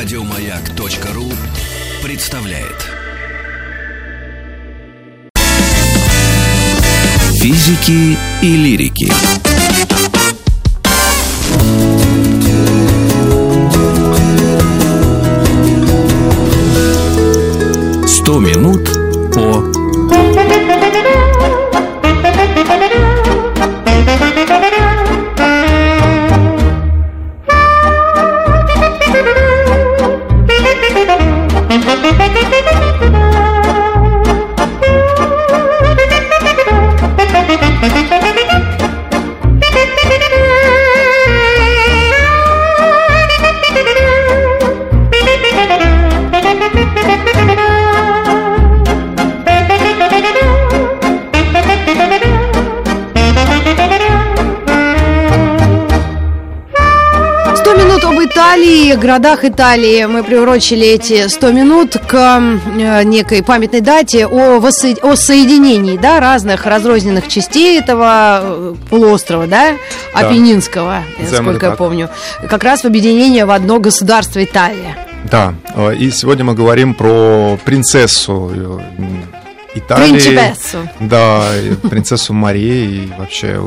Радиомаяк.ру представляет. Физики и лирики. Сто минут Италии, городах Италии. Мы приурочили эти 100 минут к э, некой памятной дате о, воссо- о соединении да, разных разрозненных частей этого э, полуострова, да, Да. Апеннинского, Назовем сколько это я так. помню. Как раз в объединение в одно государство Италия. Да, э, и сегодня мы говорим про принцессу Италии. Принципессу. Да, принцессу Марии, и вообще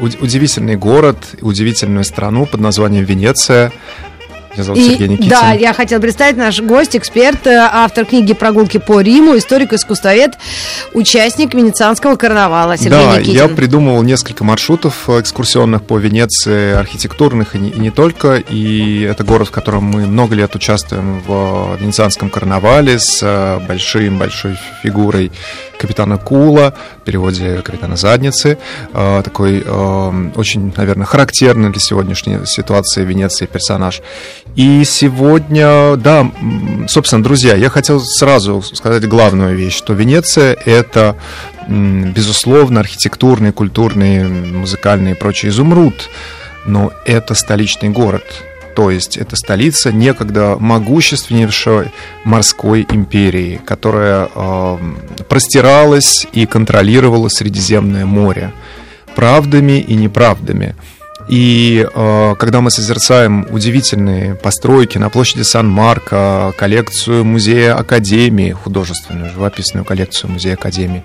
удивительный город, удивительную страну под названием Венеция. Меня зовут Сергей И, Никитин. да, я хотела представить наш гость, эксперт, э, автор книги «Прогулки по Риму», историк-искусствовед, участник Венецианского карнавала Сергей да, Никитин. я придумывал несколько маршрутов экскурсионных по Венеции, архитектурных и не, и не только. И это город, в котором мы много лет участвуем в Венецианском карнавале с э, большим большой фигурой капитана Кула, в переводе капитана Задницы. Э, Такой э, очень, наверное, характерный для сегодняшней ситуации Венеции персонаж. И сегодня, да, собственно, друзья, я хотел сразу сказать главную вещь, что Венеция — это безусловно, архитектурный, культурный, музыкальный и прочий изумруд, но это столичный город. То есть это столица некогда могущественнейшей морской империи, которая э, простиралась и контролировала Средиземное море правдами и неправдами. И э, когда мы созерцаем удивительные постройки на площади Сан-Марко, коллекцию музея Академии, художественную, живописную коллекцию музея Академии,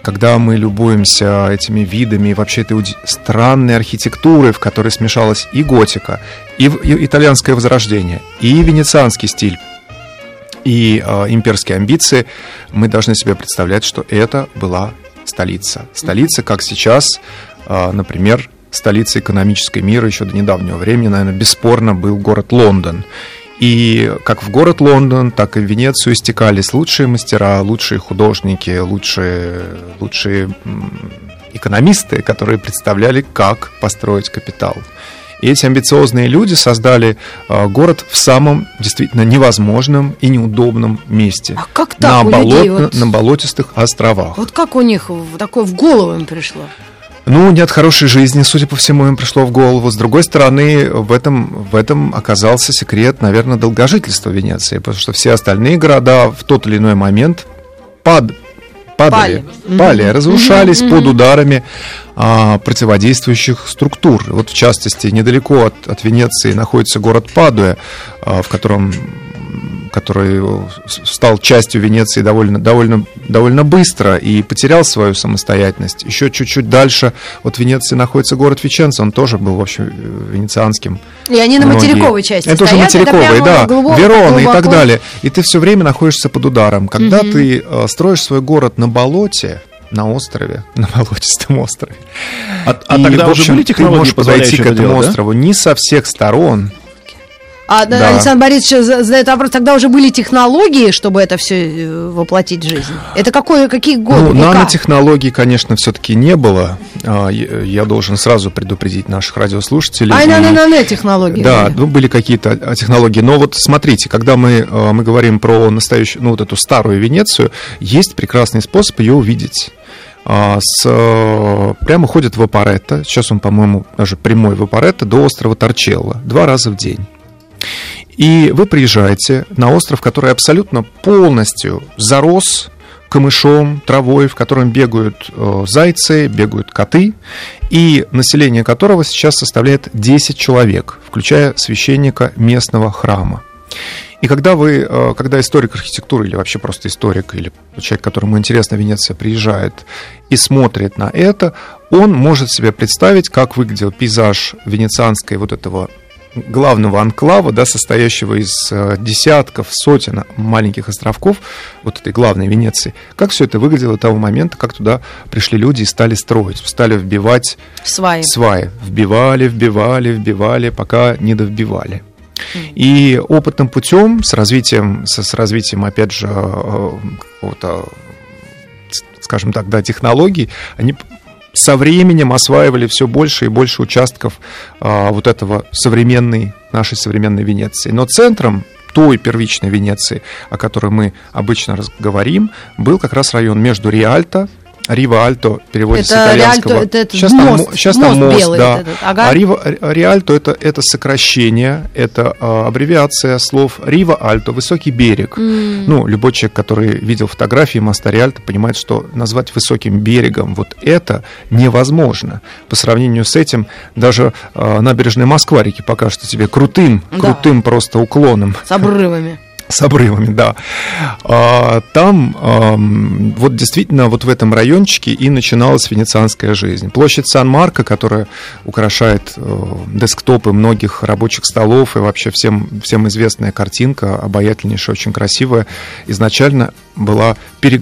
когда мы любуемся этими видами и вообще этой уди- странной архитектурой, в которой смешалась и готика, и, и итальянское возрождение, и венецианский стиль, и э, имперские амбиции, мы должны себе представлять, что это была столица. Столица, как сейчас, э, например, столица экономической мира еще до недавнего времени, наверное, бесспорно был город Лондон. И как в город Лондон, так и в Венецию стекались лучшие мастера, лучшие художники, лучшие, лучшие экономисты, которые представляли, как построить капитал. И эти амбициозные люди создали э, город в самом действительно невозможном и неудобном месте. А как на, так у людей? болот- Вот, на болотистых островах. вот как у них такое в голову им пришло? Ну, не от хорошей жизни, судя по всему, им пришло в голову. С другой стороны, в этом, в этом оказался секрет, наверное, долгожительства Венеции, потому что все остальные города в тот или иной момент пад- падали, Пали. пали, разрушались под ударами а, противодействующих структур. Вот, в частности, недалеко от, от Венеции находится город Падуя, а, в котором который с- стал частью Венеции довольно, довольно, довольно быстро и потерял свою самостоятельность. Еще чуть-чуть дальше от Венеции находится город Веченца, он тоже был, в общем, э, венецианским. И они на Многие. материковой части Это уже стоят, материковые, прямо да, глубоко- Верона и так далее. И ты все время находишься под ударом. Когда ты э, строишь свой город на болоте, на острове, на болотистом острове. А, а и, тогда в уже общем, были ты технологии, можешь подойти к это этому делать, да? острову не со всех сторон. А да. Александр Борисович за- задает вопрос, тогда уже были технологии, чтобы это все воплотить в жизнь? Это какой, какие годы? Ну, века? нанотехнологий, конечно, все-таки не было. А, Я должен сразу предупредить наших радиослушателей. Ай, И- на на на технологии. Да, были. ну, были какие-то а, технологии. Но вот смотрите, когда мы, э, мы говорим про настоящую, ну, вот эту старую Венецию, есть прекрасный способ ее увидеть. А, С, э, прямо ходит в Апаретто, сейчас он, по-моему, даже прямой в Апаретто, до острова Торчелло, два раза в день. И вы приезжаете на остров, который абсолютно полностью зарос камышом, травой, в котором бегают э, зайцы, бегают коты, и население которого сейчас составляет 10 человек, включая священника местного храма. И когда вы, э, когда историк архитектуры или вообще просто историк или человек, которому интересна Венеция, приезжает и смотрит на это, он может себе представить, как выглядел пейзаж венецианской вот этого главного анклава, да, состоящего из э, десятков, сотен маленьких островков, вот этой главной Венеции, как все это выглядело до того момента, как туда пришли люди и стали строить, стали вбивать сваи. сваи. Вбивали, вбивали, вбивали, пока не довбивали. И опытным путем, с развитием, с, с развитием, опять же, э, какого-то, скажем так, да, технологий, они со временем осваивали все больше и больше участков а, вот этого современной, нашей современной Венеции. Но центром той первичной Венеции, о которой мы обычно говорим, был как раз район между Риальто Рива Альто переводится это с итальянского. Риальто, это, это сейчас мост, там, сейчас мост там мост, белый да. этот, ага. А Рива, Риальто это, это сокращение, это а, аббревиация слов Рива Альто, высокий берег. Mm. Ну, любой человек, который видел фотографии моста Риальто, понимает, что назвать высоким берегом вот это невозможно. По сравнению с этим даже а, набережная Москва-реки покажется тебе крутым, Да. крутым просто уклоном. С обрывами. С обрывами, да. А, Там ам, вот действительно вот в этом райончике и начиналась венецианская жизнь. Площадь Сан-Марко, которая украшает э, десктопы многих рабочих столов и вообще всем, всем известная картинка, обаятельнейшая, очень красивая, изначально была пере-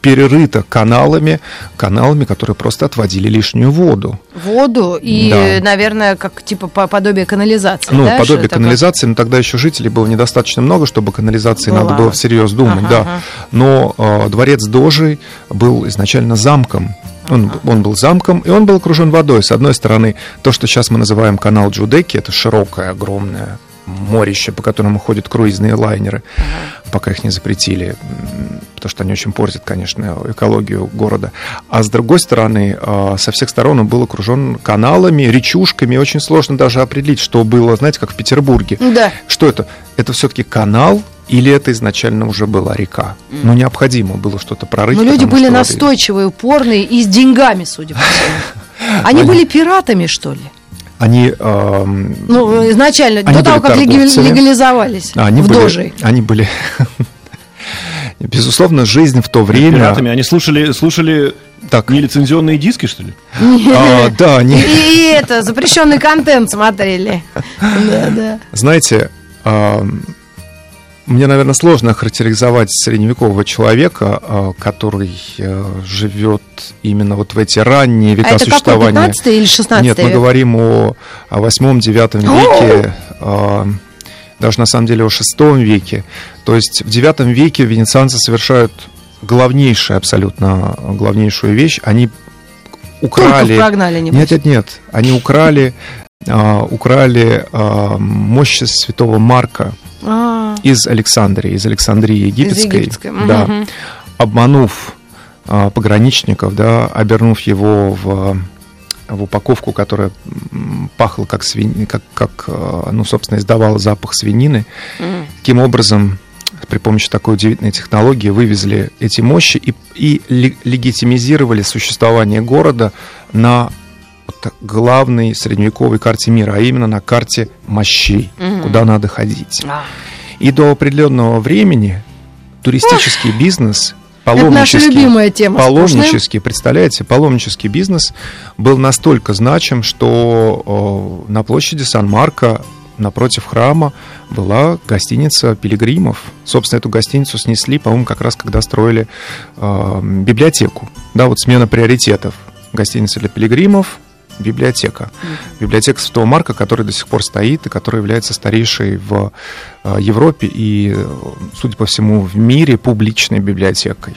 перерыта каналами, каналами, которые просто отводили лишнюю воду. Воду и, Да. наверное, как типа по- подобие канализации. Ну, да, подобие что такое? канализации, но тогда еще жителей было недостаточно много, чтобы канализации Была. надо было всерьез думать, Ага, да. ага. Но э, дворец Дожи был изначально замком. Он, он был замком, и он был окружен водой. С одной стороны, то, что сейчас мы называем канал Джудеки, это широкое, огромное морище, по которому ходят круизные лайнеры, пока их не запретили, потому что они очень портят, конечно, экологию города. А с другой стороны, э, со всех сторон он был окружен каналами, речушками, очень сложно даже определить, что было, знаете, как в Петербурге. Да. Что это? Это все-таки канал или это изначально уже была река? Ну, необходимо было что-то прорыть. Но люди потому были настойчивые, упорные и с деньгами, судя по всему. Они были пиратами, что ли? Они, эм, Ну, изначально, Они до того, как легализовались они в были, Дожи. они были, безусловно, жизнь в то время. Пиратами. Они слушали, слушали Так, нелицензионные диски, что ли? а, да, они, И, это, запрещенный контент смотрели. Да, да. знаете, ам, мне, наверное, сложно характеризовать средневекового человека, а, который э, живет именно вот в эти ранние века А это какой, существования. 15 или 16 Нет, мы век? говорим о, о 8-9 веке, а, даже на самом деле о 6 веке. То есть в 9 веке венецианцы совершают главнейшую, абсолютно главнейшую вещь. Они украли... Турков прогнали, небось. Нет, нет, нет. Они украли, а, украли а, мощь святого Марка А, из Александрии, из Александрии египетской. египетской, Да. мгм. Обманув а, пограничников, да, обернув его в в упаковку, которая пахла как свинина, как, как, а, ну, собственно, издавала запах свинины. М. Таким образом, при помощи такой удивительной технологии вывезли эти мощи и, и ле- легитимизировали существование города на главной средневековой карте мира, а именно на карте мощей, Мгм. куда надо ходить. А. И до определенного времени туристический бизнес, Это наша паломнический, любимая тема. паломнический, представляете, паломнический бизнес был настолько значим, что э, на площади Сан-Марко напротив храма была гостиница пилигримов. Собственно, эту гостиницу снесли, по-моему, как раз когда строили э, библиотеку. Да, вот смена приоритетов. Гостиница для пилигримов, библиотека. Библиотека Святого Марка, которая до сих пор стоит и которая является старейшей в э, Европе и, э, судя по всему, в мире публичной библиотекой.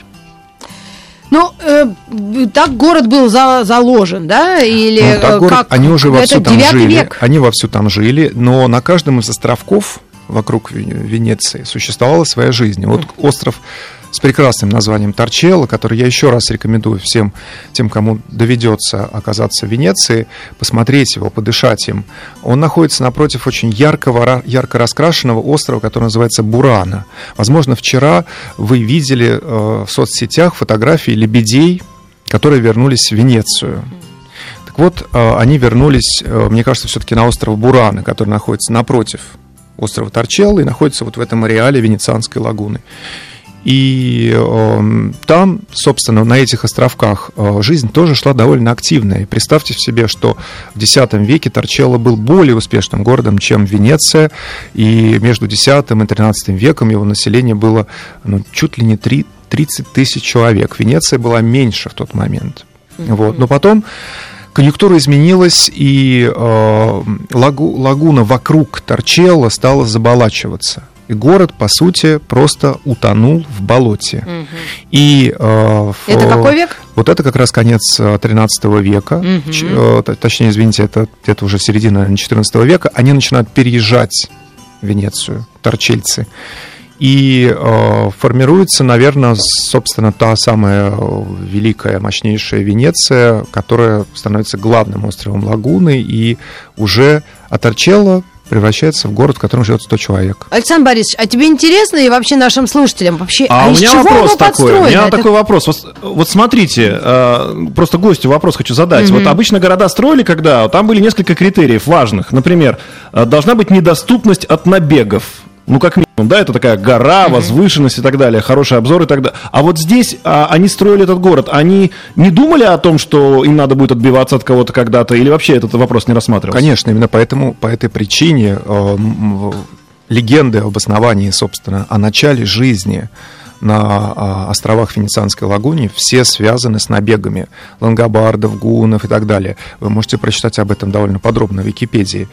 Ну, э, так город был за- заложен, да? Или Ну, так э, город- как? они уже Это вовсю там жили. век. Они вовсю там жили, но на каждом из островков вокруг Ве- Венеции существовала своя жизнь. Вот остров с прекрасным названием Торчелло, который я еще раз рекомендую всем тем, кому доведется оказаться в Венеции, посмотреть его, подышать им. Он находится напротив очень яркого, ярко раскрашенного острова, который называется Бурана. Возможно, вчера вы видели э, в соцсетях фотографии лебедей, которые вернулись в Венецию. Так вот, э, они вернулись, э, мне кажется, все-таки на остров Бурана, который находится напротив острова Торчелло и находится вот в этом ареале Венецианской лагуны. И э, там, собственно, на этих островках э, жизнь тоже шла довольно активная. И представьте себе, что в X веке Торчелло был более успешным городом, чем Венеция. И между X и XIII веком его население было ну, чуть ли не 3, 30 тысяч человек. Венеция была меньше в тот момент. Mm-hmm. Вот. Но потом конъюнктура изменилась, и э, лагу, лагуна вокруг Торчелло стала заболачиваться. И город, по сути, просто утонул в болоте. Угу. И, э, это какой век? Вот это как раз конец 13 э, века. Угу. Ч, э, точнее, извините, это где-то уже середина 14 века. Они начинают переезжать в Венецию, торчельцы. И э, формируется, наверное, собственно, та самая великая, мощнейшая Венеция, которая становится главным островом Лагуны, и уже от Арчелло превращается в город, в котором живет 100 человек. Александр Борисович, а тебе интересно и вообще нашим слушателям вообще, а, а у меня вопрос такой, у меня Это... такой вопрос. Вот, вот смотрите, э, просто гостю вопрос хочу задать. Угу. Вот обычно города строили когда, там были несколько критериев важных. Например, э, должна быть недоступность от набегов ну, как минимум, да, это такая гора, возвышенность и так далее, хороший обзор и так далее. А вот здесь а, они строили этот город, они не думали о том, что им надо будет отбиваться от кого-то когда-то, или вообще этот вопрос не рассматривался? Конечно, именно поэтому, по этой причине э, легенды об основании, собственно, о начале жизни на а, островах Венецианской лагуни все связаны с набегами лангобардов, гунов и так далее. Вы можете прочитать об этом довольно подробно в Википедии.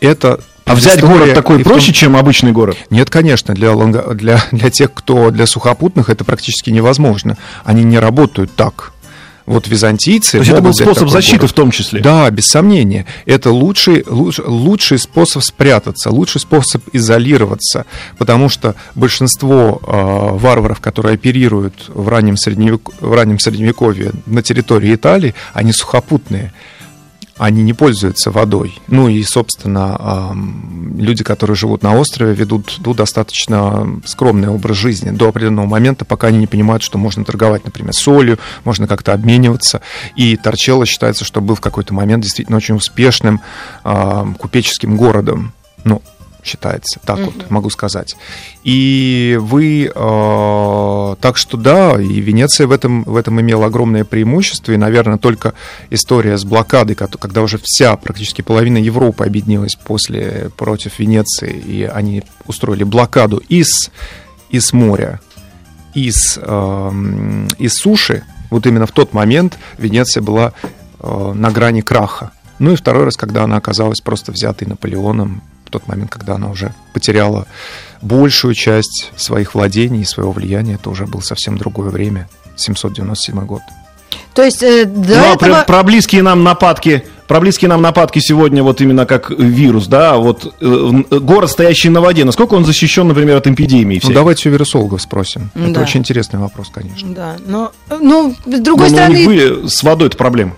Это а взять город такой проще, том... чем обычный город? Нет, конечно. Для, для, для тех, кто для сухопутных, это практически невозможно. Они не работают так. Вот византийцы... То есть это был способ защиты город. в том числе? Да, без сомнения. Это лучший, луч, лучший способ спрятаться, лучший способ изолироваться, потому что большинство э, варваров, которые оперируют в раннем, средневек, в раннем Средневековье на территории Италии, они сухопутные они не пользуются водой. Ну и, собственно, люди, которые живут на острове, ведут ну, достаточно скромный образ жизни до определенного момента, пока они не понимают, что можно торговать, например, солью, можно как-то обмениваться. И Торчелло считается, что был в какой-то момент действительно очень успешным купеческим городом. Ну, считается, так mm-hmm. вот могу сказать. И вы, э, так что да, и Венеция в этом, в этом имела огромное преимущество, и, наверное, только история с блокадой, когда уже вся, практически половина Европы объединилась после, против Венеции, и они устроили блокаду из, из моря, из, э, из суши, вот именно в тот момент Венеция была э, на грани краха. Ну и второй раз, когда она оказалась просто взятой Наполеоном тот момент, когда она уже потеряла большую часть своих владений и своего влияния, это уже было совсем другое время, 797 год. То есть э, до ну, а этого... про, про близкие нам нападки, про близкие нам нападки сегодня вот именно как вирус, да, вот э, город, стоящий на воде, насколько он защищен, например, от эпидемии? Ну, давайте у вирусологов спросим. Да. Это очень интересный вопрос, конечно. Да, но, ну, с другой но, стороны... Но у них были с водой это проблема.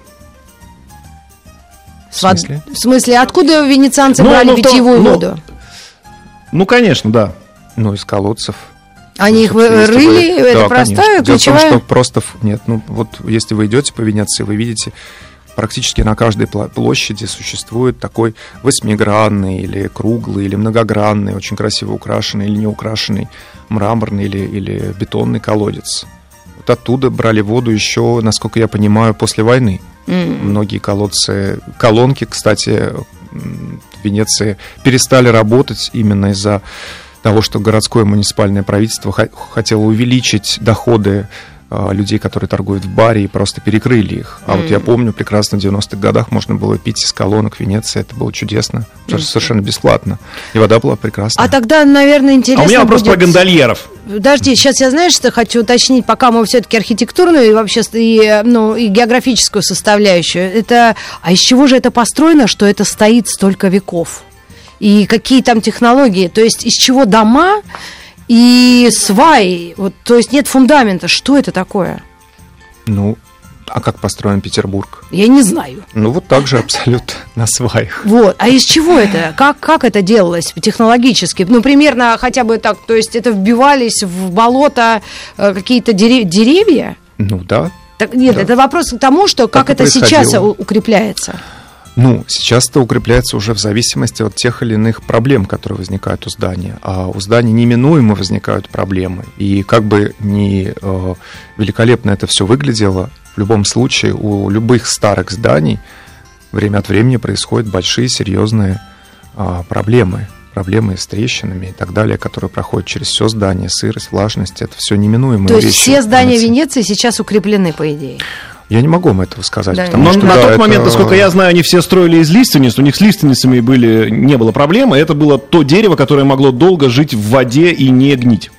В смысле? В смысле, откуда венецианцы ну, брали ну, питьевую ну, воду? Ну, конечно, да. Ну, из колодцев. Они их рыли, вы... это да, простая, конечно. ключевая? Дело в том, что просто... Нет, ну, вот если вы идете по Венеции, вы видите, практически на каждой площади существует такой восьмигранный или круглый, или многогранный, очень красиво украшенный или не украшенный мраморный или, или бетонный колодец. Вот оттуда брали воду еще, насколько я понимаю, после войны. Многие колодцы, колонки, кстати, в Венеции перестали работать именно из-за того, что городское муниципальное правительство хотело увеличить доходы людей, которые торгуют в баре, и просто перекрыли их. А mm. вот я помню, прекрасно в 90-х годах можно было пить из колонок Венеции, это было чудесно, mm. совершенно бесплатно. И вода была прекрасная. А тогда, наверное, интересно А у меня вопрос будет... про гондольеров. Подожди, сейчас я, знаешь, что хочу уточнить, пока мы все-таки архитектурную и вообще и, ну, и географическую составляющую. Это, а из чего же это построено, что это стоит столько веков? И какие там технологии? То есть из чего дома и сваи, вот, то есть нет фундамента. Что это такое? Ну, а как построен Петербург? Я не знаю. Ну, вот так же абсолютно на сваях. Вот. А из чего это? Как, как это делалось технологически? Ну, примерно хотя бы так, то есть это вбивались в болото э, какие-то деревья? Ну, да. Так, нет, да. это вопрос к тому, что как, как это сейчас укрепляется. Ну, сейчас это укрепляется уже в зависимости от тех или иных проблем, которые возникают у здания. А у здания неминуемо возникают проблемы. И как бы ни э, великолепно это все выглядело, в любом случае у любых старых зданий время от времени происходят большие серьезные э, проблемы. Проблемы с трещинами и так далее, которые проходят через все здание, сырость, влажность, это все неминуемые То есть вещи. все здания Венеции сейчас укреплены, по идее? Я не могу вам этого сказать. Да, потому Но что, на да, тот это- момент, насколько я знаю, они все строили из лиственниц, у них с лиственницами были, не было проблемы, это было то дерево, которое могло долго жить в воде и не гнить.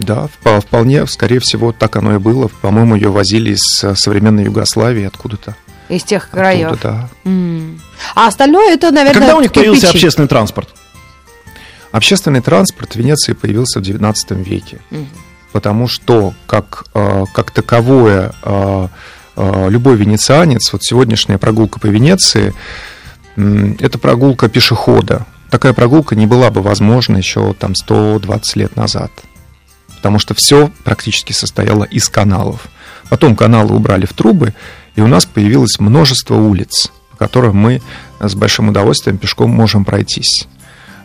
Да, впо- вполне, скорее всего, так оно и было. По-моему, ее возили из э, современной Югославии откуда-то. Из тех Оттуда, краев. да. М. А остальное это, А наверное, когда у них появился кирпичи. общественный транспорт? Общественный транспорт в Венеции появился в XIX веке. Потому что, как, э, как таковое, э, э, любой венецианец, вот сегодняшняя прогулка по Венеции, это прогулка пешехода. Такая прогулка не была бы возможна еще там 120 лет назад. Потому что все практически состояло из каналов. Потом каналы убрали в трубы, и у нас появилось множество улиц, по которым мы с большим удовольствием пешком можем пройтись.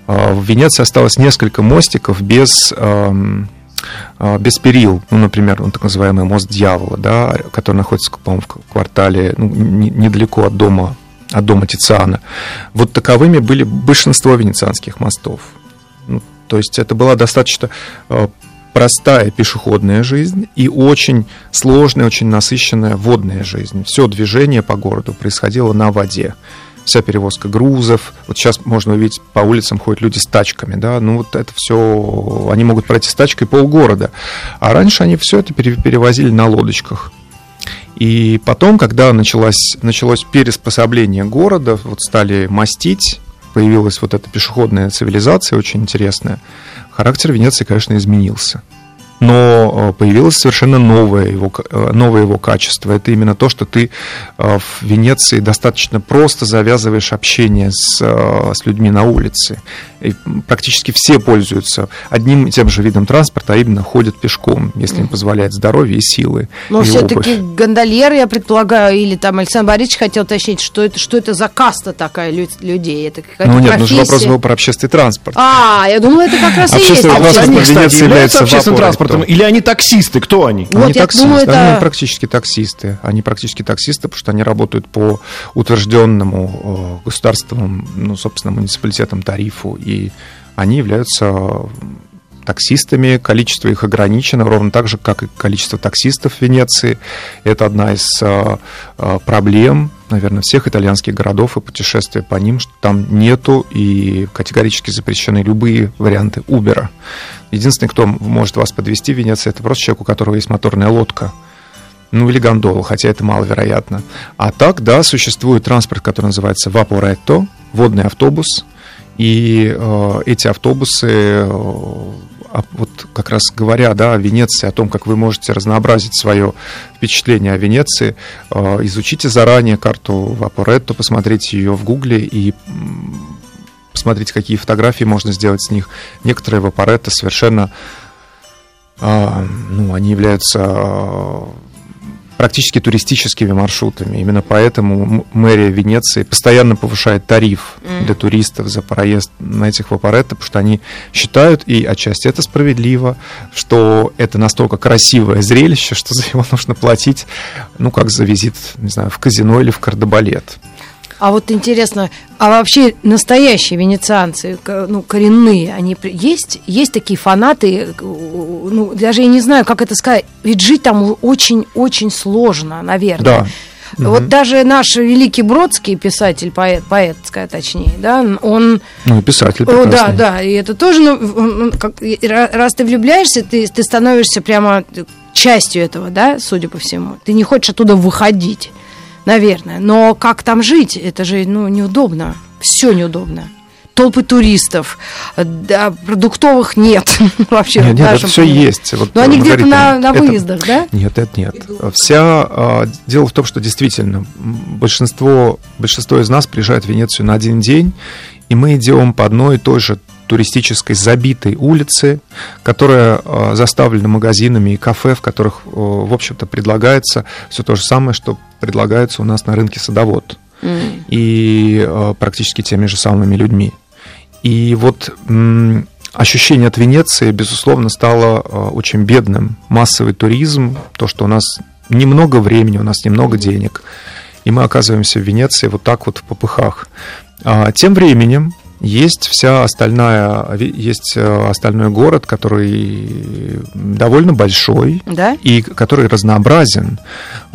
А, В Венеции осталось несколько мостиков без, а, без перил. Ну, например, ну, так называемый мост дьявола, да, который находится, по-моему, в квартале ну, не- недалеко от дома, от дома Тициана. Вот таковыми были большинство венецианских мостов. Ну, то есть это была достаточно э, простая пешеходная жизнь и очень сложная, очень насыщенная водная жизнь. Все движение по городу происходило на воде. Вся перевозка грузов. Вот сейчас можно увидеть, по улицам ходят люди с тачками, да, ну вот это все, они могут пройти с тачкой полгорода. А раньше они все это пере- перевозили на лодочках. И потом, когда началось, началось переспособление города, вот стали мастить, появилась вот эта пешеходная цивилизация очень интересная, характер Венеции, конечно, изменился. Но э, появилось совершенно новое его, э, новое его качество. Это именно то, что ты э, в Венеции достаточно просто завязываешь общение с, с людьми на улице. И практически все пользуются одним и тем же видом транспорта, а именно ходят пешком, если им позволяет здоровье и силы. Но все-таки гондольеры, я предполагаю, или там Александр Борисович хотел уточнить, что это, что это за каста такая лю- людей? Это какая-то Ну нет, ну профессия? вопрос был про общественный транспорт. А, я думала, это как раз и есть. Общественный транспорт в Венеции является общественным вапором, транспортом? Или они таксисты? Кто они? Вот, они я таксисты, думаю, это- они практически таксисты. Они практически таксисты, потому что они работают по утвержденному э, государственному, ну, собственно, муниципалитетам тарифу, и они являются таксистами, количество их ограничено, ровно так же, как и количество таксистов в Венеции. Это одна из э, э, проблем, наверное, всех итальянских городов и путешествия по ним, что там нету и категорически запрещены любые варианты Uber. Единственный, кто может вас подвести в Венеции, это просто человек, у которого есть моторная лодка. Ну, или гондола, хотя это маловероятно. А так, да, существует транспорт, который называется Vaporetto, водный автобус. И э, эти автобусы, э, а вот как раз говоря да, о Венеции, о том, как вы можете разнообразить свое впечатление о Венеции, э, изучите заранее карту Vaporetto, посмотрите ее в Гугле и посмотрите, какие фотографии можно сделать с них. Некоторые Vaporetto совершенно, а, ну, они являются а, практически туристическими маршрутами. Именно поэтому мэрия Венеции постоянно повышает тариф для туристов за проезд на этих вапоретто, потому что они считают, и отчасти это справедливо, что это настолько красивое зрелище, что за него нужно платить, ну, как за визит, не знаю, в казино или в кардебалет. А вот интересно, а вообще настоящие венецианцы, ну, коренные, они есть? Есть такие фанаты, ну, даже я не знаю, как это сказать, ведь жить там очень-очень сложно, наверное. Да. Вот даже наш великий Бродский, писатель, поэт, поэт, точнее, да, он Ну, писатель О, да, прекрасный. да, и это тоже, ну, он- как- раз ты влюбляешься, ты, ты становишься прямо частью этого, да, судя по всему. Ты не хочешь оттуда выходить, наверное. Но как там жить? Это же, ну, неудобно. Все неудобно. Толпы туристов, да, продуктовых нет вообще. Нет, нет, это все есть. Вот Но они где-то Маргарита, на, на это- выездах, да? Нет, это нет. Вся а, дело в том, что действительно большинство большинство из нас приезжает в Венецию на один день, и мы идем по одной и той же туристической забитой улице, которая а, заставлена магазинами и кафе, в которых, а, в общем-то, предлагается все то же самое, что предлагается у нас на рынке садовод. mm. и э, практически теми же самыми людьми. И вот ощущение от Венеции, безусловно, стало э, очень бедным. Массовый туризм, то, что у нас немного времени, у нас немного денег, и мы оказываемся в Венеции вот так вот в попыхах. А тем временем есть вся остальная, есть э, остальной город, который довольно большой да? и который разнообразен,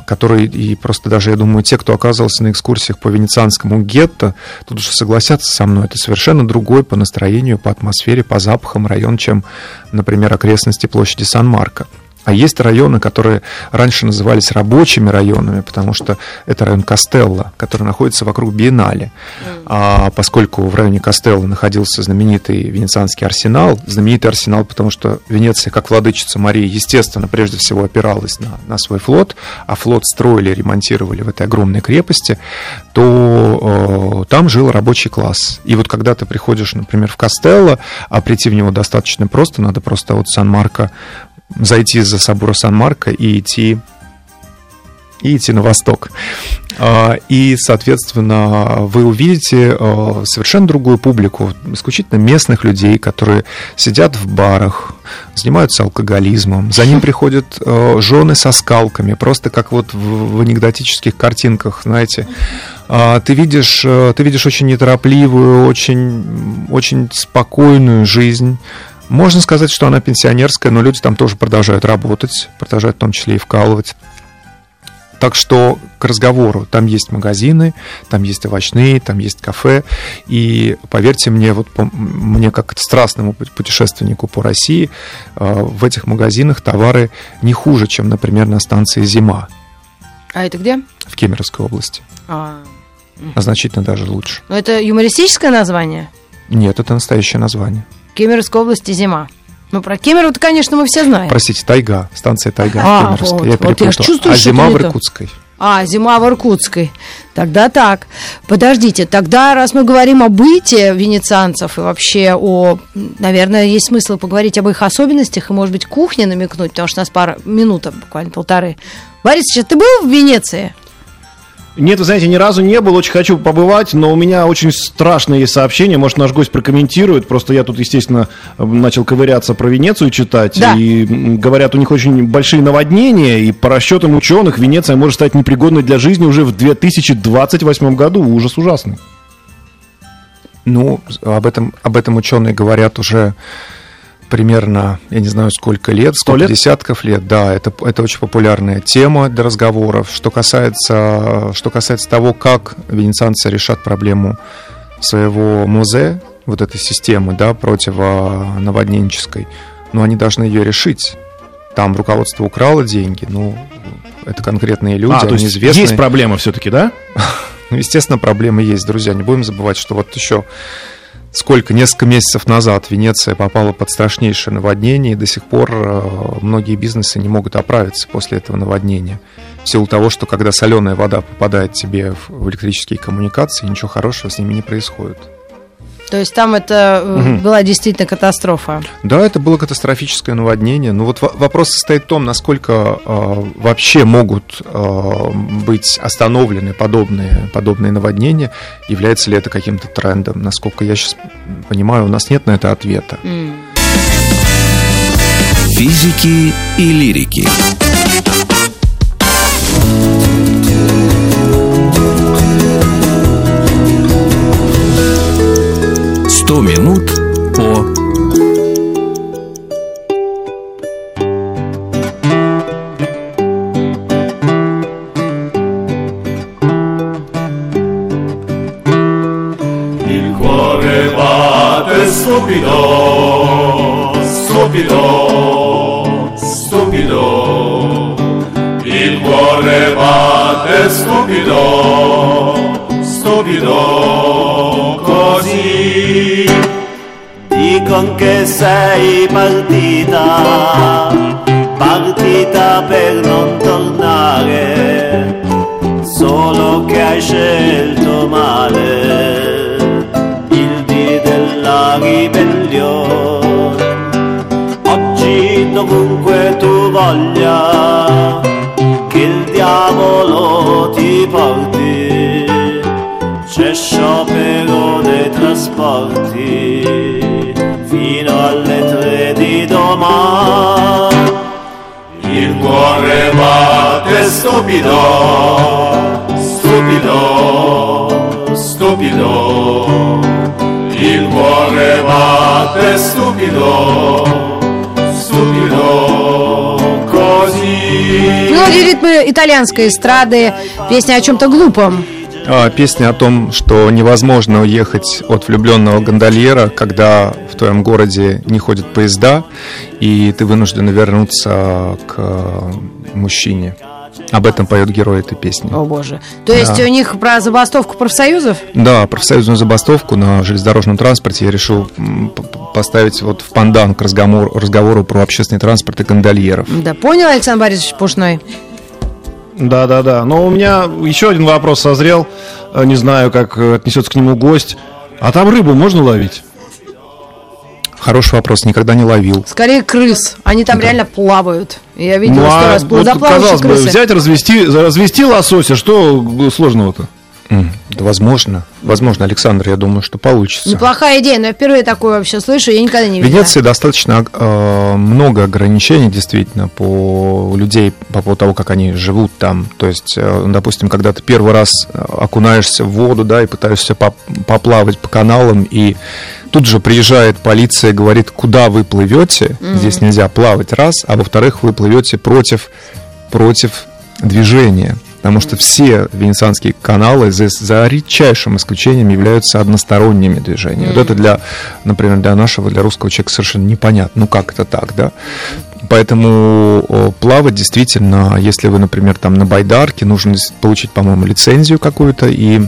который и просто даже, я думаю, те, кто оказывался на экскурсиях по венецианскому гетто, тут уже согласятся со мной, это совершенно другой по настроению, по атмосфере, по запахам район, чем, например, окрестности площади Сан-Марко. А есть районы, которые раньше назывались рабочими районами, потому что это район Костелло, который находится вокруг Биеннале. Mm. А поскольку в районе Костелло находился знаменитый венецианский арсенал, знаменитый арсенал, потому что Венеция, как владычица Марии, естественно, прежде всего опиралась на, на свой флот, а флот строили, ремонтировали в этой огромной крепости, то э, там жил рабочий класс. И вот когда ты приходишь, например, в Костелло, а прийти в него достаточно просто, надо просто от Сан-Марко зайти за собор Сан-Марко и идти и идти на восток. А, и, соответственно, вы увидите а, совершенно другую публику, исключительно местных людей, которые сидят в барах, занимаются алкоголизмом. За ним приходят а, жены со скалками, просто как вот в анекдотических картинках, знаете. Ты видишь, ты видишь очень неторопливую, очень, очень спокойную жизнь, можно сказать, что она пенсионерская, но люди там тоже продолжают работать, продолжают в том числе и вкалывать. Так что к разговору, там есть магазины, там есть овощные, там есть кафе. И поверьте мне, вот по, мне как страстному путешественнику по России, э, в этих магазинах товары не хуже, чем, например, на станции «Зима». А это где? В Кемеровской области. А, а значительно даже лучше. Но это юмористическое название? Нет, это настоящее название. Кемеровской области зима. Ну, про Кемерово, конечно, мы все знаем. Простите, тайга, станция тайга а, Кемеровская. Вот, я вот я чувствую, а зима в Иркутской. А, зима в Иркутской. Тогда так. Подождите, тогда, раз мы говорим о быте венецианцев и вообще о... Наверное, есть смысл поговорить об их особенностях и, может быть, кухне намекнуть, потому что у нас пара минут, буквально полторы. Борис, ты был в Венеции? Нет, вы знаете, ни разу не был, очень хочу побывать, но у меня очень страшное есть сообщение, может, наш гость прокомментирует, просто я тут, естественно, начал ковыряться про Венецию читать, да. и говорят, у них очень большие наводнения, и по расчетам ученых Венеция может стать непригодной для жизни уже в 2028 году, ужас ужасный. Ну, об этом, об этом ученые говорят уже примерно, я не знаю, сколько лет, сколько лет? десятков лет, да, это, это очень популярная тема для разговоров. Что касается, что касается того, как венецианцы решат проблему своего музея, вот этой системы, да, противонаводненческой, ну, они должны ее решить. Там руководство украло деньги, ну, это конкретные люди, а, то есть известные. есть проблема все-таки, да? ну, естественно, проблемы есть, друзья. Не будем забывать, что вот еще сколько, несколько месяцев назад Венеция попала под страшнейшее наводнение, и до сих пор э, многие бизнесы не могут оправиться после этого наводнения. В силу того, что когда соленая вода попадает тебе в электрические коммуникации, ничего хорошего с ними не происходит. То есть там это угу. была действительно катастрофа? Да, это было катастрофическое наводнение. Но вот вопрос состоит в том, насколько э, вообще могут э, быть остановлены подобные, подобные наводнения. Является ли это каким-то трендом? Насколько я сейчас понимаю, у нас нет на это ответа. Mm. Физики и лирики. 100 минут по Многие ритмы итальянской эстрады, песня о чем-то глупом. А, песня о том, что невозможно уехать от влюбленного гондольера, когда в твоем городе не ходят поезда, и ты вынужден вернуться к мужчине. Об этом поет герой этой песни. О боже. То есть да. у них про забастовку профсоюзов? Да, профсоюзную забастовку на железнодорожном транспорте я решил поставить вот в пандан к разговору, разговору про общественный транспорт и гондольеров. Да, понял, Александр Борисович Пушной? Да, да, да. Но у меня еще один вопрос созрел. Э, не знаю, как отнесется к нему гость. А там рыбу можно ловить? Хороший вопрос, никогда не ловил. Скорее крыс. Они там да. реально плавают. Я видел ну, а раз вот, казалось крысы. бы, взять, развести, развести лосося, что сложного-то? Да, возможно. Возможно, Александр, я думаю, что получится. Неплохая идея, но я впервые такое вообще слышу, я никогда не видела. В Венеции достаточно э, много ограничений, действительно, по людей, по поводу того, как они живут там. То есть, э, допустим, когда ты первый раз окунаешься в воду, да, и пытаешься поп поплавать по каналам, и тут же приезжает полиция и говорит, куда вы плывете, mm-hmm. здесь нельзя плавать, раз, а во-вторых, вы плывете против, против движения потому что все венецианские каналы, за, за редчайшим исключением, являются односторонними движениями. Mm-hmm. Вот это для, например, для нашего, для русского человека совершенно непонятно. Ну, как это так, да? Поэтому плавать действительно, если вы, например, там на байдарке, нужно получить, по-моему, лицензию какую-то и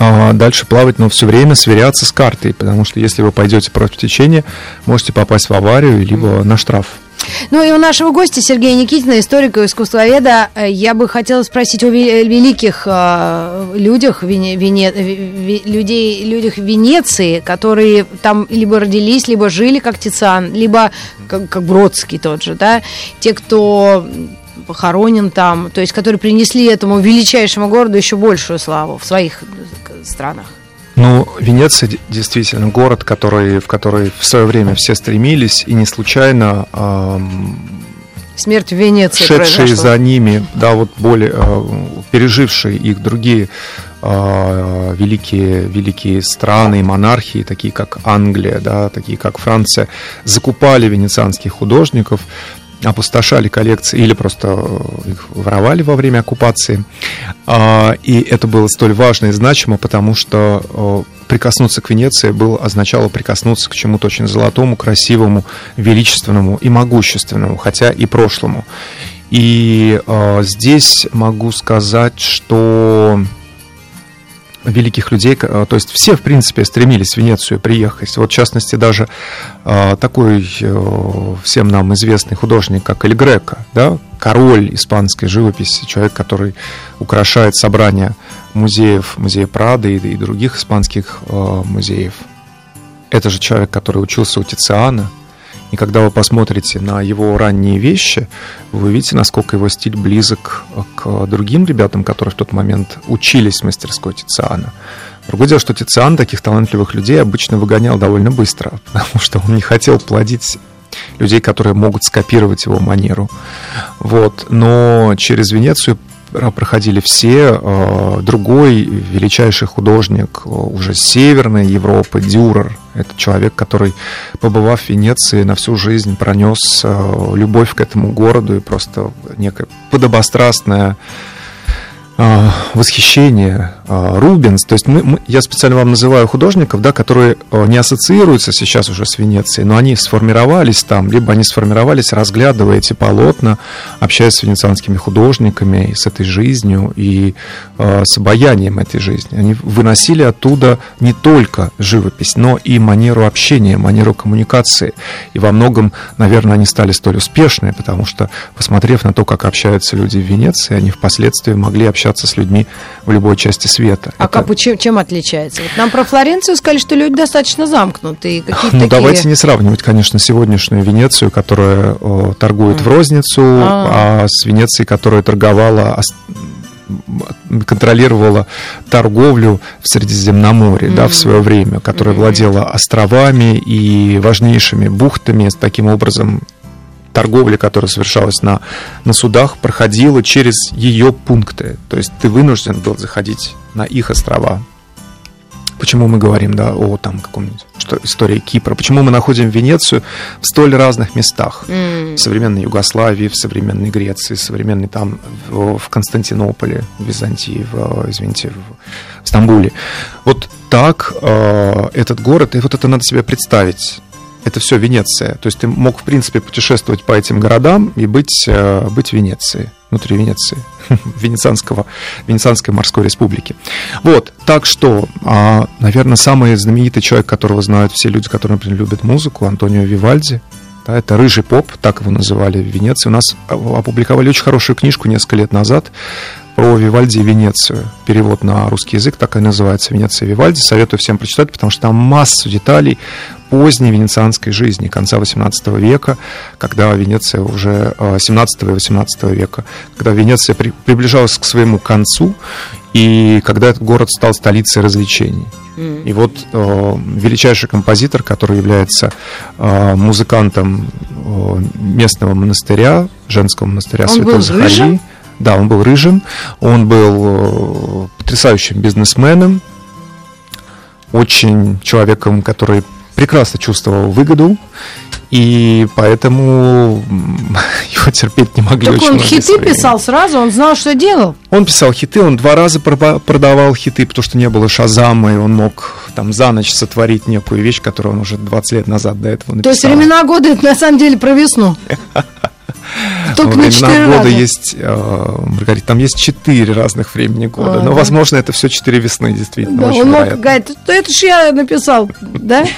а дальше плавать, но все время сверяться с картой, потому что если вы пойдете против течения, можете попасть в аварию либо на штраф. Ну и у нашего гостя Сергея Никитина, историка и искусствоведа, э, я бы хотела спросить о великих э, людях, Вене, Вене, людей, людях Венеции, которые там либо родились, либо жили, как Тициан, либо как, как Бродский тот же, да, те, кто похоронен там, то есть которые принесли этому величайшему городу еще большую славу в своих странах. Ну, Венеция действительно город, который, в который в свое время все стремились, и не случайно эм, смерть в Венеции шедшие произошла. за ними, да, вот более э, пережившие их другие э, великие великие страны и монархии, такие как Англия, да, такие как Франция, закупали венецианских художников опустошали коллекции или просто э, их воровали во время оккупации. А, и это было столь важно и значимо, потому что э, прикоснуться к Венеции было, означало прикоснуться к чему-то очень золотому, красивому, величественному и могущественному, хотя и прошлому. И э, здесь могу сказать, что великих людей, э, то есть все, в принципе, стремились в Венецию приехать. Вот, в частности, даже э, такой э, всем нам известный художник, как Эль Греко, да, король испанской живописи, человек, который украшает собрания музеев, музея Прады и, других испанских музеев. Это же человек, который учился у Тициана, и когда вы посмотрите на его ранние вещи, вы увидите, насколько его стиль близок к другим ребятам, которые в тот момент учились в мастерской Тициана. Другое дело, что Тициан таких талантливых людей обычно выгонял довольно быстро, потому что он не хотел плодить людей, которые могут скопировать его манеру. Вот. Но через Венецию проходили все. Э, другой величайший художник э, уже Северной Европы, Дюрер, это человек, который, побывав в Венеции, на всю жизнь пронес э, любовь к этому городу и просто некое подобострастное а, восхищение, а, Рубенс. То есть мы, мы, я специально вам называю художников, да, которые а, не ассоциируются сейчас уже с Венецией, но они сформировались там, либо они сформировались, разглядывая эти полотна, общаясь с венецианскими художниками, с этой жизнью и э, с обаянием этой жизни. Они выносили оттуда не только живопись, но и манеру общения, манеру коммуникации. И во многом, наверное, они стали столь успешны, потому что, посмотрев на то, как общаются люди в Венеции, они впоследствии могли общаться общаться с людьми в любой части света. А Это... как, чем, чем отличается? Вот нам про Флоренцию сказали, что люди достаточно замкнутые. Ну, такие... давайте не сравнивать, конечно, сегодняшнюю Венецию, которая о, торгует а. в розницу, а. а с Венецией, которая торговала контролировала торговлю в Средиземноморье, mm-hmm. да, в свое время, которая mm-hmm. владела островами и важнейшими бухтами. Таким образом, торговля, которая совершалась на, на судах, проходила через ее пункты. То есть ты вынужден был заходить на их острова. Почему мы говорим, да, о там каком-нибудь что, истории Кипра? Почему мы находим Венецию в столь разных местах? Mm. В современной Югославии, в современной Греции, в современной там в, в Константинополе, в Византии, в, извините, в, в Стамбуле. Вот так э, этот город, и вот это надо себе представить это все Венеция. То есть ты мог, в принципе, путешествовать по этим городам и быть, э, быть в Венеции, внутри Венеции, Венецианского, Венецианской морской республики. Вот, так что, а, наверное, самый знаменитый человек, которого знают все люди, которые, например, любят музыку, Антонио Вивальди, да, это рыжий поп, так его называли в Венеции. У нас опубликовали очень хорошую книжку несколько лет назад про Вивальди и Венецию. Перевод на русский язык так и называется «Венеция и Вивальди». Советую всем прочитать, потому что там массу деталей поздней венецианской жизни, конца XVIII века, когда Венеция уже 17 и 18 века, когда Венеция при, приближалась к своему концу, и когда этот город стал столицей развлечений. И вот э, величайший композитор, который является э, музыкантом э, местного монастыря, женского монастыря Он Святой Захарии. Да, он был рыжим, он был э, потрясающим бизнесменом, очень человеком, который прекрасно чувствовал выгоду, и поэтому его терпеть не могли. Так он хиты писал сразу, он знал, что делал. Он писал хиты, он два раза продавал хиты, потому что не было Шазама, и он мог там за ночь сотворить некую вещь, которую он уже 20 лет назад до этого написал. То есть времена года это на самом деле про весну. Только на четыре года раза. есть, э, Маргарита, там есть четыре разных времени года. А, но, да. возможно, это все четыре весны, действительно. Да, он мог говорить, это же я написал, да?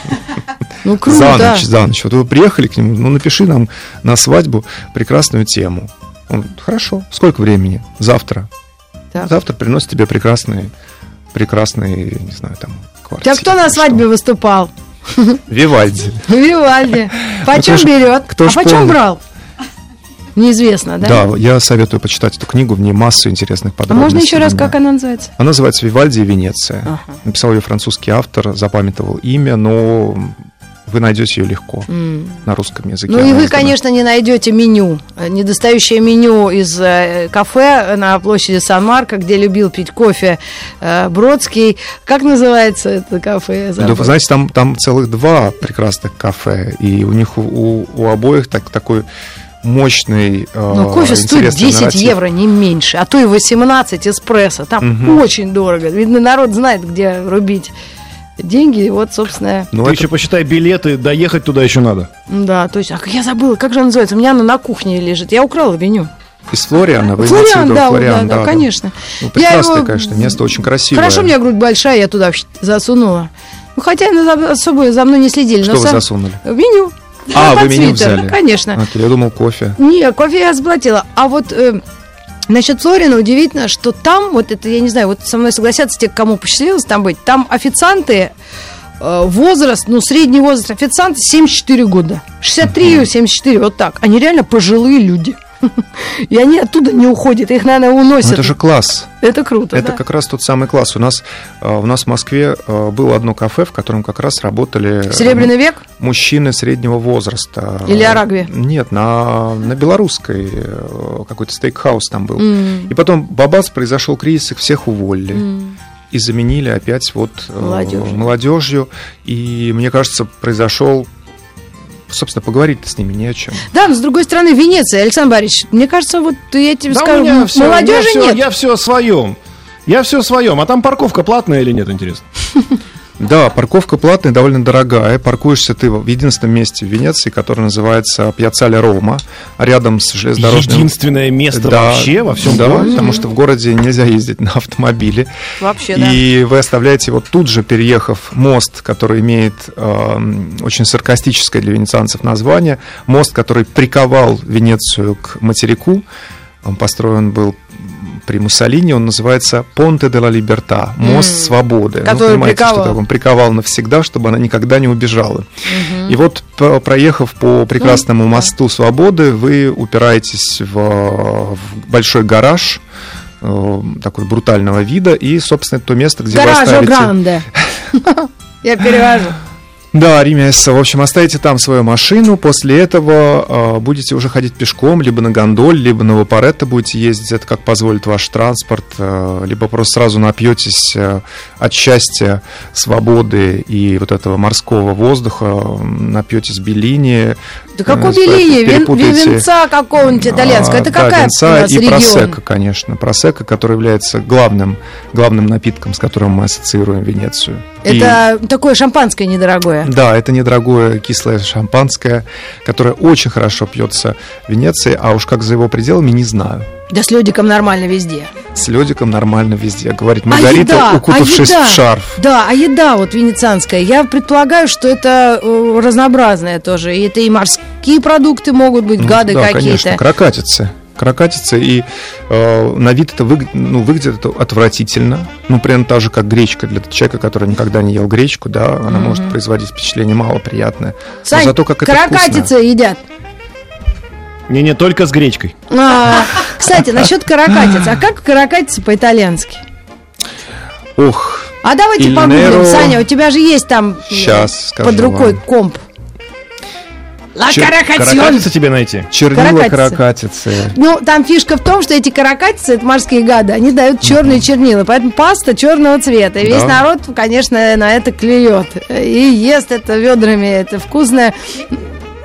Ну, круто. За ночь, за ночь. Вот вы приехали к нему, ну, напиши нам на свадьбу прекрасную тему. Он, хорошо, сколько времени? Завтра. Так. Завтра приносит тебе прекрасные, прекрасные, не знаю, там, квартиры. А кто на свадьбе выступал? Вивальди. Вивальди. Почем ну, берет? Кто а почем брал? Неизвестно, да? Да, я советую почитать эту книгу, в ней массу интересных подробностей. А можно еще раз, как она называется? Она называется «Вивальди и Венеция». Ага. Написал ее французский автор, запамятовал имя, но вы найдете ее легко mm. на русском языке. Ну и вы, конечно, не найдете меню, недостающее меню из э, кафе на площади Сан-Марко, где любил пить кофе э, Бродский. Как называется это кафе? Да, вы знаете, там, там целых два прекрасных кафе, и у них у, у обоих так, такой мощный э, Ну, кофе стоит 10 нарратив. евро, не меньше, а то и 18 эспрессо. Там угу. очень дорого. Видно, народ знает, где рубить деньги, и вот, собственно... Ну, Ты это... еще посчитай билеты, доехать туда еще надо. Да, то есть, а я забыла, как же она называется? У меня она на кухне лежит, я украла меню. Из Флориана? Вы Флориан, да, Флориан, да, да, да, конечно. Ну, прекрасное, его... конечно, место очень красивое. Хорошо, у меня грудь большая, я туда засунула. Ну, хотя особо за мной не следили. Что вы сам... засунули? Меню. А, вы меню взяли? Ну, конечно. А, я думал, кофе. Не, кофе я заплатила. А вот э, Насчет Флорина удивительно, что там, вот это, я не знаю, вот со мной согласятся те, кому посчастливилось там быть, там официанты Э, возраст, ну, средний возраст официанта 74 года. 63 74, вот так. Они реально пожилые люди. И они оттуда не уходят, их, наверное, уносят. Но это же класс. Это круто, Это да? как раз тот самый класс. У нас, э, у нас в Москве э, было одно кафе, в котором как раз работали... Серебряный век? Мужчины среднего возраста. Или Арагви? Нет, на, на белорусской какой-то стейкхаус там был. Mm. И потом, бабац, произошел кризис, их всех уволили. Mm и заменили опять вот э, молодежью. молодежью. И мне кажется, произошел собственно, поговорить с ними не о чем. Да, но с другой стороны, Венеция, Александр Борисович, мне кажется, вот я тебе да скажу, все, молодежи я нет. Все, я все о своем. Я все о своем. А там парковка платная или нет, интересно? Да, парковка платная, довольно дорогая. Паркуешься ты в единственном месте в Венеции, которое называется Пьяцале Рома, рядом с железнодорожным... Единственное место да, вообще во всем да, городе? потому что в городе нельзя ездить на автомобиле. Вообще, да. И вы оставляете вот тут же, переехав мост, который имеет э, очень саркастическое для венецианцев название, мост, который приковал Венецию к материку, он построен был при Муссолини, он называется Понте де ла Либерта, мост mm, свободы. Который ну, приковал. что он приковал навсегда, чтобы она никогда не убежала. Mm-hmm. И вот, проехав по прекрасному mm-hmm. мосту свободы, вы упираетесь в, в большой гараж, такой брутального вида, и, собственно, это то место, где Гаражо вы оставите... Гранде. Я перевожу. Да, Римес. В общем, оставите там свою машину. После этого э, будете уже ходить пешком, либо на гондоле, либо на вапоретто будете ездить. Это как позволит ваш транспорт. Э, либо просто сразу напьетесь э, от счастья, свободы и вот этого морского воздуха. Напьетесь беллини. Да какой белини? Вин, винца какого-нибудь итальянского. Это да, какая винца у нас и регион? просека, конечно. Просека, который является главным, главным напитком, с которым мы ассоциируем Венецию. Это и... такое шампанское недорогое. Да, это недорогое кислое шампанское, которое очень хорошо пьется в Венеции, а уж как за его пределами, не знаю. Да с ледиком нормально везде. С ледиком нормально везде, говорит Маргарита, а еда, укутавшись а еда, в шарф. Да, а еда вот венецианская, я предполагаю, что это э, разнообразное тоже. И это и морские продукты могут быть, гады да, какие-то. конечно, крокатицы крокатица, и э, на вид это выгля- ну, выглядит это отвратительно. Ну, примерно так же, как гречка для человека, который никогда не ел гречку, да, она mm-hmm. может производить впечатление малоприятное. Сань, Но зато как это крокатицы едят. Не, не только с гречкой. А, кстати, насчет каракатиц. А как каракатица по-итальянски? Ох. А давайте погуглим. Саня, у тебя же есть там Сейчас под рукой вам. комп. Ла Чер... Каракатица тебе найти? Чернила каракатицы. каракатицы. Ну, там фишка в том, что эти каракатицы, это морские гады, они дают черные uh-huh. чернила, поэтому паста черного цвета. И да. весь народ, конечно, на это клюет. И ест это ведрами, это вкусное.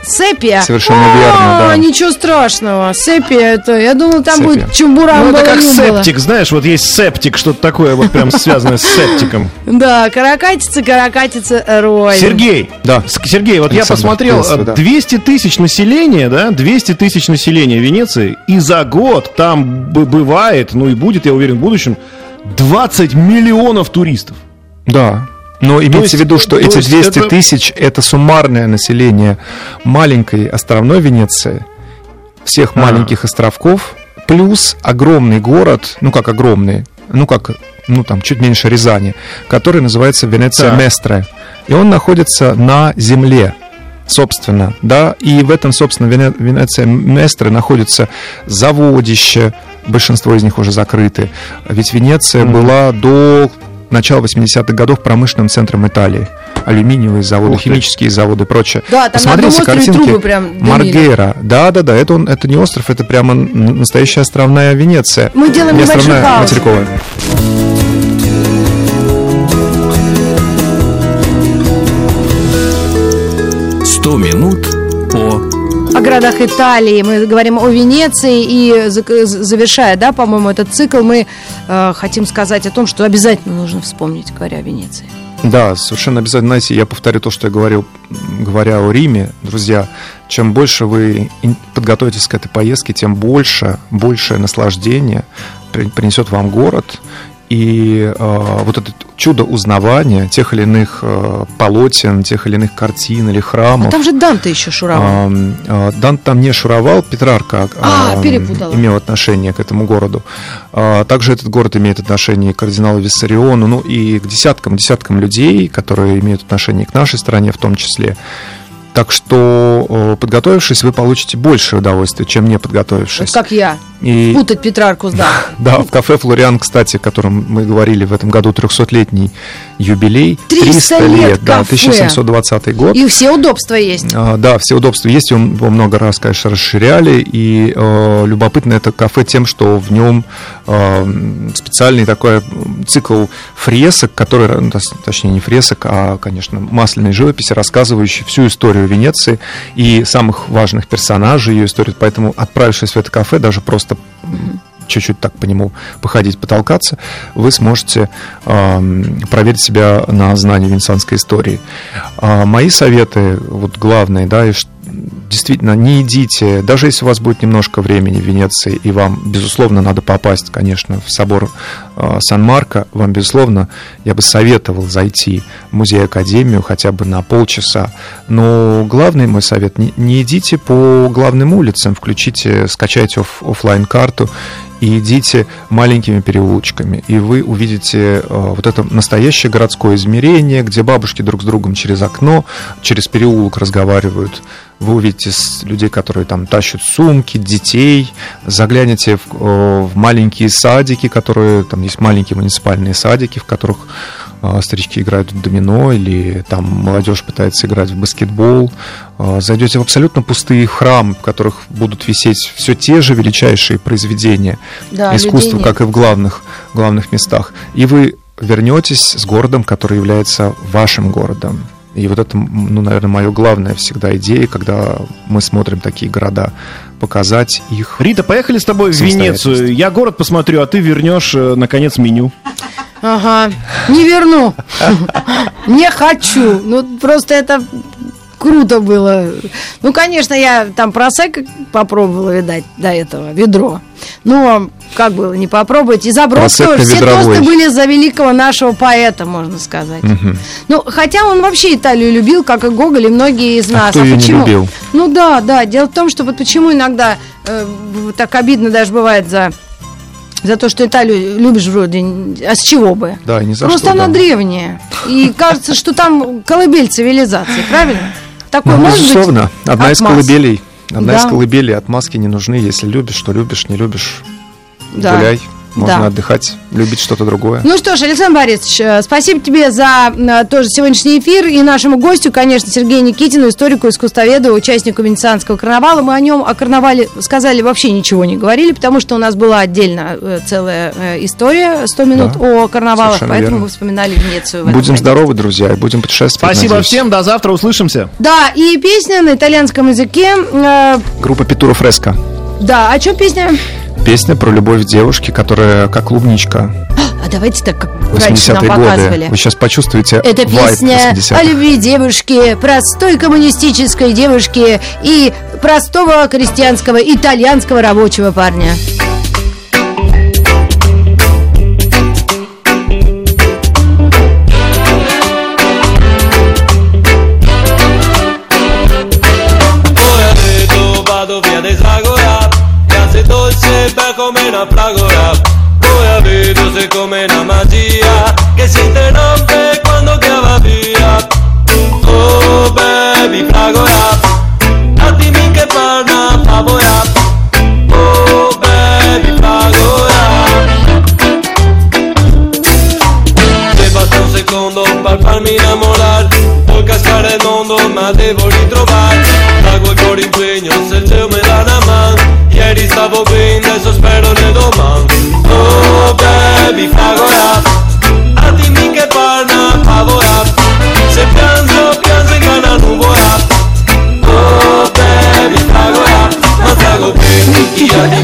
Сепия. Совершенно О, верно, да. Ничего страшного. Сепия это, я думал, там Сепия. будет чумбура. Ну, это как септик, знаешь, вот есть септик, что-то такое вот прям связанное с септиком. Да, каракатица, каракатица, рой. Сергей, да. Сергей, вот я посмотрел, 200 тысяч населения, да, 200 тысяч населения Венеции, и за год там бывает, ну и будет, я уверен, в будущем, 20 миллионов туристов. Да, но имейте в виду, что эти 200 это... тысяч – это суммарное население маленькой островной Венеции, всех а. маленьких островков, плюс огромный город, ну как огромный, ну как, ну там чуть меньше Рязани, который называется Венеция да. Местре. И он находится на земле, собственно, да, и в этом, собственно, Венеция Местре находится заводище, большинство из них уже закрыты. Ведь Венеция mm-hmm. была до начала 80-х годов промышленным центром Италии. Алюминиевые заводы, химические заводы и прочее. Да, там Посмотрите на картинки. Трубы прям Маргейра. Да, да, да. Это, он, это не остров, это прямо настоящая островная Венеция. Мы делаем не островная, паузу. материковая. Сто минут о городах Италии, мы говорим о Венеции и завершая, да, по-моему, этот цикл, мы э, хотим сказать о том, что обязательно нужно вспомнить, говоря о Венеции. Да, совершенно обязательно. Знаете, я повторю то, что я говорил, говоря о Риме, друзья, чем больше вы подготовитесь к этой поездке, тем больше, большее наслаждение принесет вам город, и э, вот это чудо узнавания тех или иных э, полотен, тех или иных картин или храмов. А там же Данте еще шуровал. Э, э, Данте там не шуровал, Петрарка а, э, имел отношение к этому городу. Э, также этот город имеет отношение к кардиналу Виссариону, ну и к десяткам, десяткам людей, которые имеют отношение к нашей стране в том числе. Так что, подготовившись, вы получите больше удовольствия, чем не подготовившись. как я. И... Путать Петрарку с Данте. Да, в кафе «Флориан», кстати, о котором мы говорили в этом году 300-летний юбилей. 300, 300 лет, лет да, 1720 год. И все удобства есть. А, да, все удобства есть, его много раз, конечно, расширяли, и э, любопытно это кафе тем, что в нем э, специальный такой цикл фресок, который, ну, точнее не фресок, а, конечно, масляной живописи, рассказывающий всю историю Венеции и самых важных персонажей ее истории, поэтому, отправившись в это кафе, даже просто чуть-чуть так по нему походить, потолкаться, вы сможете э, проверить себя на знание венецианской истории. А мои советы, вот главные, да, и действительно, не идите, даже если у вас будет немножко времени в Венеции, и вам, безусловно, надо попасть, конечно, в собор э, Сан-Марко, вам, безусловно, я бы советовал зайти в музей-академию хотя бы на полчаса. Но главный мой совет, не, не идите по главным улицам, включите, скачайте оф, офлайн карту и идите маленькими переулочками, и вы увидите вот это настоящее городское измерение, где бабушки друг с другом через окно, через переулок разговаривают. Вы увидите людей, которые там тащат сумки, детей, заглянете в, в маленькие садики, которые, там есть маленькие муниципальные садики, в которых э, старички играют в домино, или там молодежь пытается играть в баскетбол. Э, зайдете в абсолютно пустые храмы, в которых будут висеть все те же величайшие произведения да, искусства, как и в главных, главных местах. И вы вернетесь с городом, который является вашим городом. И вот это, ну, наверное, мое главное всегда идея, когда мы смотрим такие города, показать их. Рита, поехали с тобой в Венецию. Я город посмотрю, а ты вернешь, э, наконец, меню. Ага, не верну. Не хочу. Ну, просто это круто было. Ну, конечно, я там просек попробовала, видать, до этого, ведро. Но как было не попробовать. И за Бродского все тосты были за великого нашего поэта, можно сказать. Угу. Ну, хотя он вообще Италию любил, как и Гоголь, и многие из а нас. Кто а почему? Не любил? Ну да, да. Дело в том, что вот почему иногда э, так обидно даже бывает за за то, что Италию любишь вроде, а с чего бы? Да, не за Просто что, она да. древняя. И кажется, что там колыбель цивилизации, правильно? Такой, ну, безусловно, быть, одна из колыбелей. Одна да. из колыбелей отмазки не нужны, если любишь, что любишь, не любишь, да. гуляй. Можно да. отдыхать, любить что-то другое. Ну что ж, Александр Борисович, э, спасибо тебе за э, тоже сегодняшний эфир и нашему гостю, конечно, Сергею Никитину, историку, искусствоведу, участнику Венецианского карнавала. Мы о нем, о карнавале сказали вообще ничего не говорили, потому что у нас была отдельно э, целая история 100 минут да, о карнавалах, поэтому верно. мы вспоминали Венецию. Будем здоровы, друзья, и будем путешествовать. Спасибо надеюсь. всем, до завтра, услышимся. Да, и песня на итальянском языке. Группа Питура Фреско. Да, о чем песня? Песня про любовь девушки, которая как клубничка. А давайте так, как раньше нам показывали. Годы. Вы сейчас почувствуете Это песня о любви девушки, простой коммунистической девушки и простого крестьянского итальянского рабочего парня. Come una fragola Poi a vedere come una magia Che si interrompe quando chiama via Oh baby fragola Attimi che parla favola Oh baby fragola Se basta un secondo per farmi innamorare Puoi cascare il mondo ma devo mi A ti mi che parna favola Se piango, piango in cana nuvola Oh, baby favola Non trago che, chi ha di